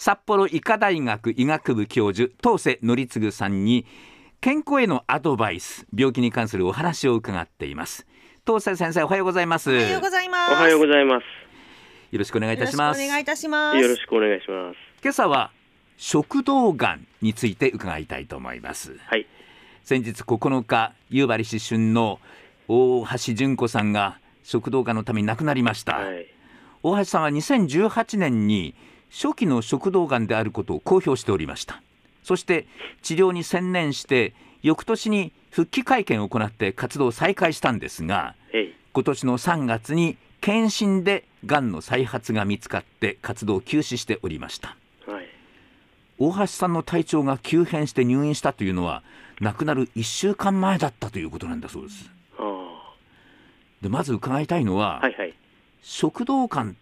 札幌医科大学医学部教授当瀬則次さんに健康へのアドバイス病気に関するお話を伺っています当瀬先生おはようございますおはようございます。おはようございます。よろしくお願いいたしますよろしくお願いいたします。よろしくお願いします。今朝は食道がんについて伺いたいと思いますはい。先日9日夕張市春の大橋純子さんが食道がんのために亡くなりました、はい。大橋さんは2018年に初期の食道がんであることを公表しておりましたそして治療に専念して翌年に復帰会見を行って活動を再開したんですが。今年の3月に検診でがんの再発が見つかって活動を休止しておりましたはい。大橋さんの体調が急変して入院したというのは亡くなる1週間前だったということなんだそうですあでまず伺いたいのは、あ。はいはい。食道がんっ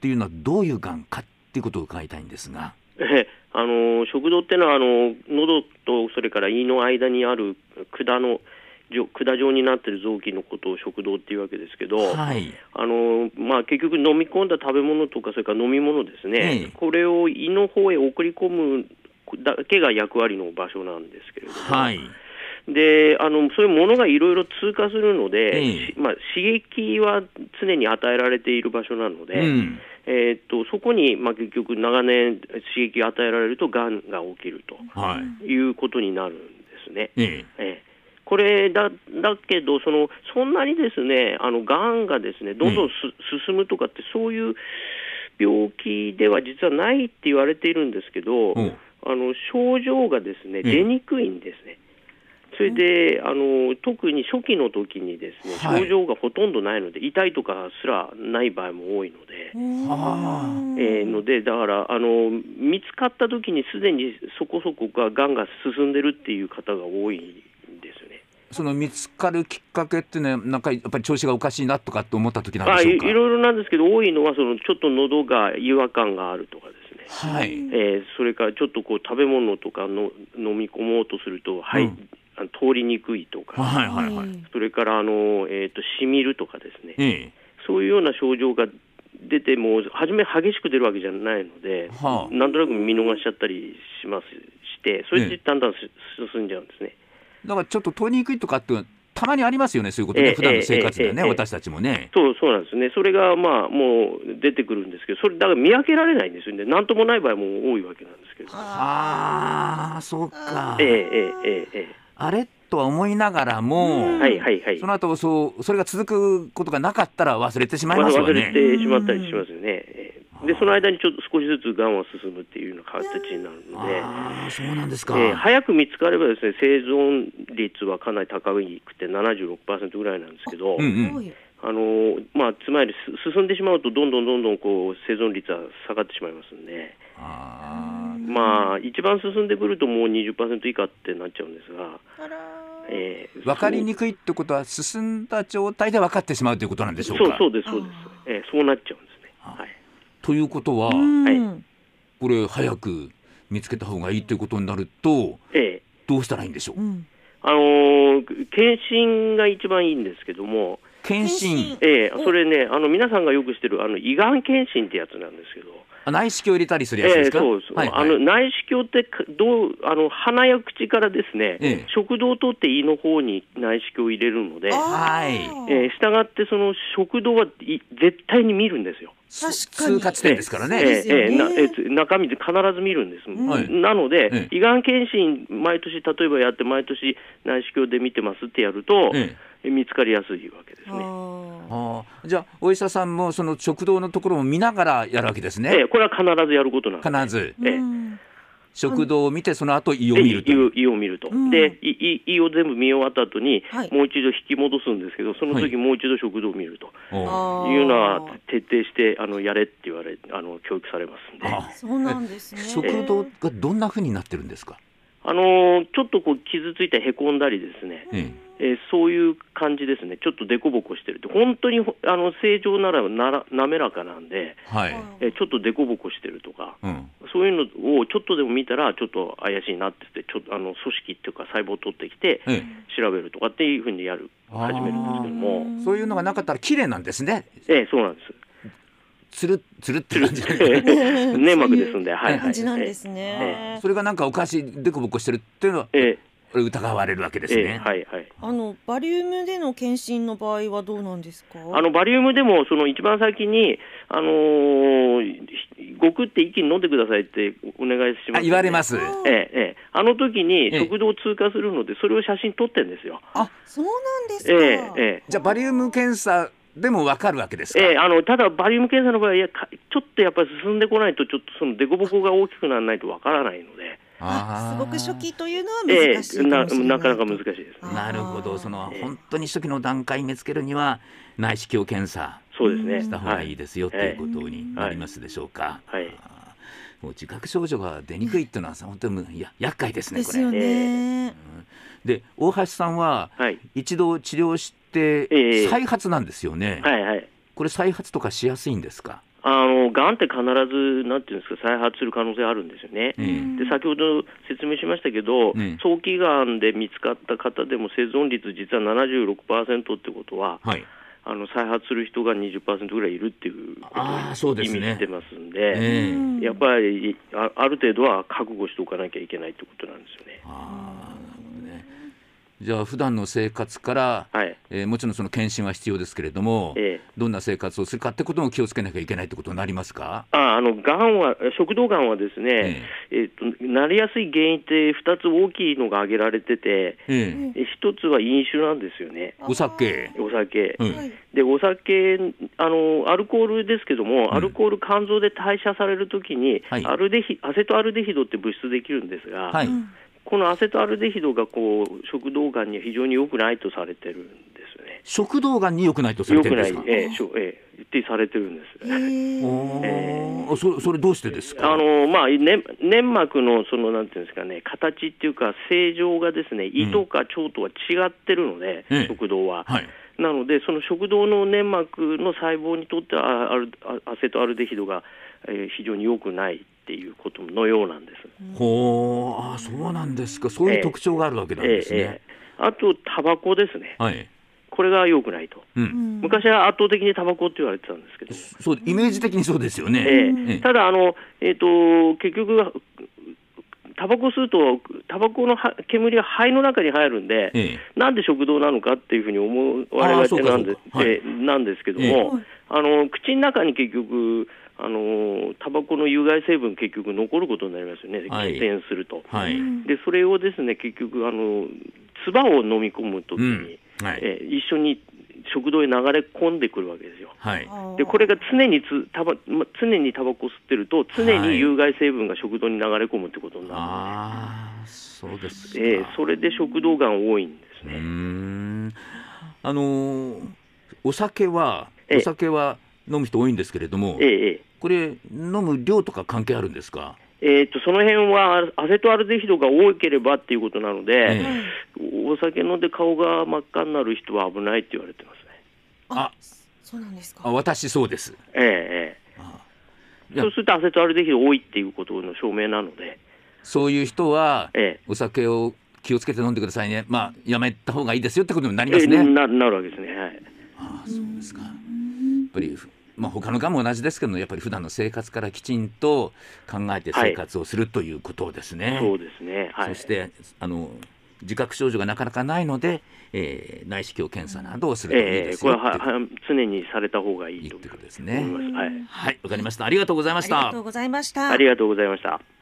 ていうのはどういうがんかっていうことを伺いたいんですが。えあの食道ってのはあの喉とそれから胃の間にある管の管状になっている臓器のことを食道っていうわけですけど、はい。あのまあ、結局飲み込んだ食べ物とかそれから飲み物ですね、ええ。これを胃の方へ送り込むだけが役割の場所なんですけれども、はい。であのそういうものがいろいろ通過するので、ええ。しまあ、刺激は常に与えられている場所なので、うん。えーっとそこに、まあ、結局長年刺激を与えられるとがんが起きるとはい。いうことになるんですね。ええ。ええ。これだだけどその、そんなにですねあのがんがですねどんどんす、進むとかって、そういう病気では実はないって言われているんですけど、おあの症状がですねええ。出にくいんですね。それであの特に初期の時にですねはい。症状がほとんどないので、痛いとかすらない場合も多いので、はえーのでだからあの見つかった時にすでにそこそこががんが進んでるっていう方が多いんですよね。その見つかるきっかけってねなんかやっぱり調子がおかしいなとかって思った時なんあいいでしょうか？ろいろなんですけど多いのはそのちょっと喉が違和感があるとかですね、はい。えーそれからちょっとこう食べ物とかの飲み込もうとすると、はいうん通りにくいとか、はいはいはい。それからあの、えー、としみるとかですね、ええ。そういうような症状が出ても、初め激しく出るわけじゃないので、はあ。なんとなく見逃しちゃったりしますして、それでだんだんす進んじゃうんですね。だからちょっと通りにくいとかってたまにありますよねそういうことね、ええ普段の生活でね、ええええ。私たちもね。そうそうなんですね、それがまあもう出てくるんですけど、それだから見分けられないんですよね、なんともない場合も多いわけなんですけど、ああそうか。えええええええあれ？とは思いながらも、えはいはいはいそ、の後そうそれが続くことがなかったら忘れてしまいますよ忘れね。てしまったりしますよね、ええでその間にちょっと少しずつがんは進むっていうような形になるので。ああそうなんですか。えー早く見つかればですね生存率はかなり高くて76%ぐらいなんですけど、うんうん。あのーまあ、つまりす進んでしまうとどんどんどんどんこう生存率は下がってしまいますんで、あー。まあ、一番進んでくるともう20%以下ってなっちゃうんですが、えー分かりにくいってことは進んだ状態で分かってしまうということなんでしょうか？そうそうですそうです、えーそうなっちゃうんですね。あはい。ということは、うん。これ早く見つけた方がいいということになるとえどうしたらいいんでしょう？うん。ーあのー検診が一番いいんですけども、検診えーそれねあの皆さんがよくしてるあの胃がん検診ってやつなんですけど。あ内視鏡入れたりするやつですか？ええそうです、はいはいあの内視鏡ってかどうあの鼻や口からですね、ええ食道を通って胃の方に内視鏡を入れるので、はいえー、従ってその食道はい絶対に見るんですよ。確かに。通過地点ですからね。ええええ中身で必ず見るんです、はい。なので、ええ胃がん検診、毎年例えばやって、毎年内視鏡で見てますってやると、ええ。見つかりやすいわけですね。ああじゃあお医者さんもその食道のところを見ながらやるわけですえね。えこれは必ずやることなんです。必ず。ええ食道を見てその後胃をで見ると。胃を胃を見ると、うん。で胃胃胃を全部見終わった後に、はい。もう一度引き戻すんですけど、そのはい時もう一度食道を見ると。いうのは徹底してあのやれって言われあの教育されますんで、そうなんですね。食道がどんな風になってるんですか？のちょっとこう傷ついてへこんだりですね、ええーそういう感じですね、ちょっと凸凹してるって、本当にほあの正常ならなら滑らかなんで、えはい。えーちょっと凸凹してるとか、うん。そういうのをちょっとでも見たら、ちょっと怪しいなって言って、ちょっとあの組織っていうか、細胞を取ってきて、え調べるとかっていうふうにやる、あー始めるんですけども、えそういうのがなかったら綺麗なんですね。ええそうなんです。つるつるって感じ粘膜ですんで、はいはい。感じなんですね。それがなんかおかしいでこぼこしてるっていうのはえこれ疑われるわけですえええね。はいはい。あのバリウムでの検診の場合はどうなんですか？あのバリウムでもその一番先にあのーごくって一気に飲んでくださいってお願いします、あ言われます。あええええ、あの時にええ食道を通過するので、それを写真撮ってんですよ。そうなんですか。えええじゃあバリウム検査でもわかるわけですか？えええあのただ、バリウム検査の場合いやかちょっとやっぱり進んでこないと、ちょっとその凸凹が大きくならないとわからないので、あすごく初期というのはえ難しいえなかもしれないなかなか難しいですなるほど。そのええ本当に初期の段階見つけるには内視鏡検査そうですね。した方がいいでですよということになりますでしょうか。はい。はい。もう自覚症状が出にくいっていうのはさ本当にいや厄介ですねこれ。ですよね。で大橋さんははい、一度治療してええ再発なんですよね。はい、はい。これ再発とかしやすいんですか？あの、がんって必ず、なんていうんですか、再発する可能性あるんですよね。ええで先ほど説明しましたけど、ね早期がんで見つかった方でも生存率実は76%ってことは、はい。あの再発する人が20%ぐらいいるっていうことをあーそうですね意味してますんで、ええうんやっぱりあある程度は覚悟しておかなきゃいけないってことなんですよね。じゃあ普段の生活から、はい、えーもちろんその検診は必要ですけれども、ええ。どんな生活をするかってことも気をつけなきゃいけないってことになりますか？ああのがんは食道がんはですね、えっとなりやすい原因って2つ大きいのが挙げられてて、ええ。え一つは飲酒なんですよね、お酒。お酒。うん。はい。でお酒あの、アルコールですけども、ん。アルコール、肝臓で代謝されるときに、はい。アルデヒアセトアルデヒドって物質できるんですが、はい。うんこのアセトアルデヒドがこう食道がんには非常に良くないとされてるんですよね。食道がんに良くないとされてるんですか？、ええしょええってされてるんです。えーそそれどうしてですか？あのまあ、ね、粘膜のそのなんていうんですかね、形っていうか、正常がですね胃とか腸とは違ってるので、ええ食道は。はい。なので、その食道の粘膜の細胞にとってはアセトアルデヒドが、えー非常に良くないっていうことのようなんです。ほう、あー、そうなんですか。そういう特徴があるわけなんですね。ええええあと、タバコですね、はい。これが良くないと。う。うんん昔は圧倒的にタバコって言われてたんですけど、そう、イメージ的にそうですよね。ええええただあの、えー、と結局、タバコ吸うと、タバコのは煙が肺の中に入るんで、ええ。なんで食道なのかっていうふうに思われがちなんではいえーなんですけどええ。も、あの口の中に結局、あのタバコの有害成分、結局残ることになりますよね、はい。喫煙すると。はい。うんでそれをですね結局あの、唾を飲み込むときに、うん。はい。えー一緒に食道へ流れ込んでくるわけですよ。はい。でこれが常につタバま常にタバコ吸ってると、常に有害成分が食道に流れ込むってことになるので、ああ、そうですか。えーそれで食道がん多いんですね。ん。あのーお酒は、ええお酒は飲む人多いんですけれどもえ、ーえこれ飲む量とか関係あるんですか？ーえーとその辺はアセトアルデヒドが多ければっていうことなので、えお酒飲んで顔が真っ赤になる人は危ないって言われてますね。あそうなんですかあ、私そうです。えーえそうするとアセトアルデヒド多いっていうことの証明なので、そういう人はえお酒を気をつけて飲んでくださいね。まあやめた方がいいですよってことになりーますね。えーななるわけですね。はいああ、そうですか。やっぱり。まあ、他のがんも同じですけどやっぱり普段の生活からきちんと考えて生活をするということですね。そうですね。はい。そしてあの自覚症状がなかなかないので、えー内視鏡検査などをするといいえですえこれはは常にされた方がいいといいってことですね。はい。はい、わかりました。ありがとうございましたありがと。うございましたありがとうございました。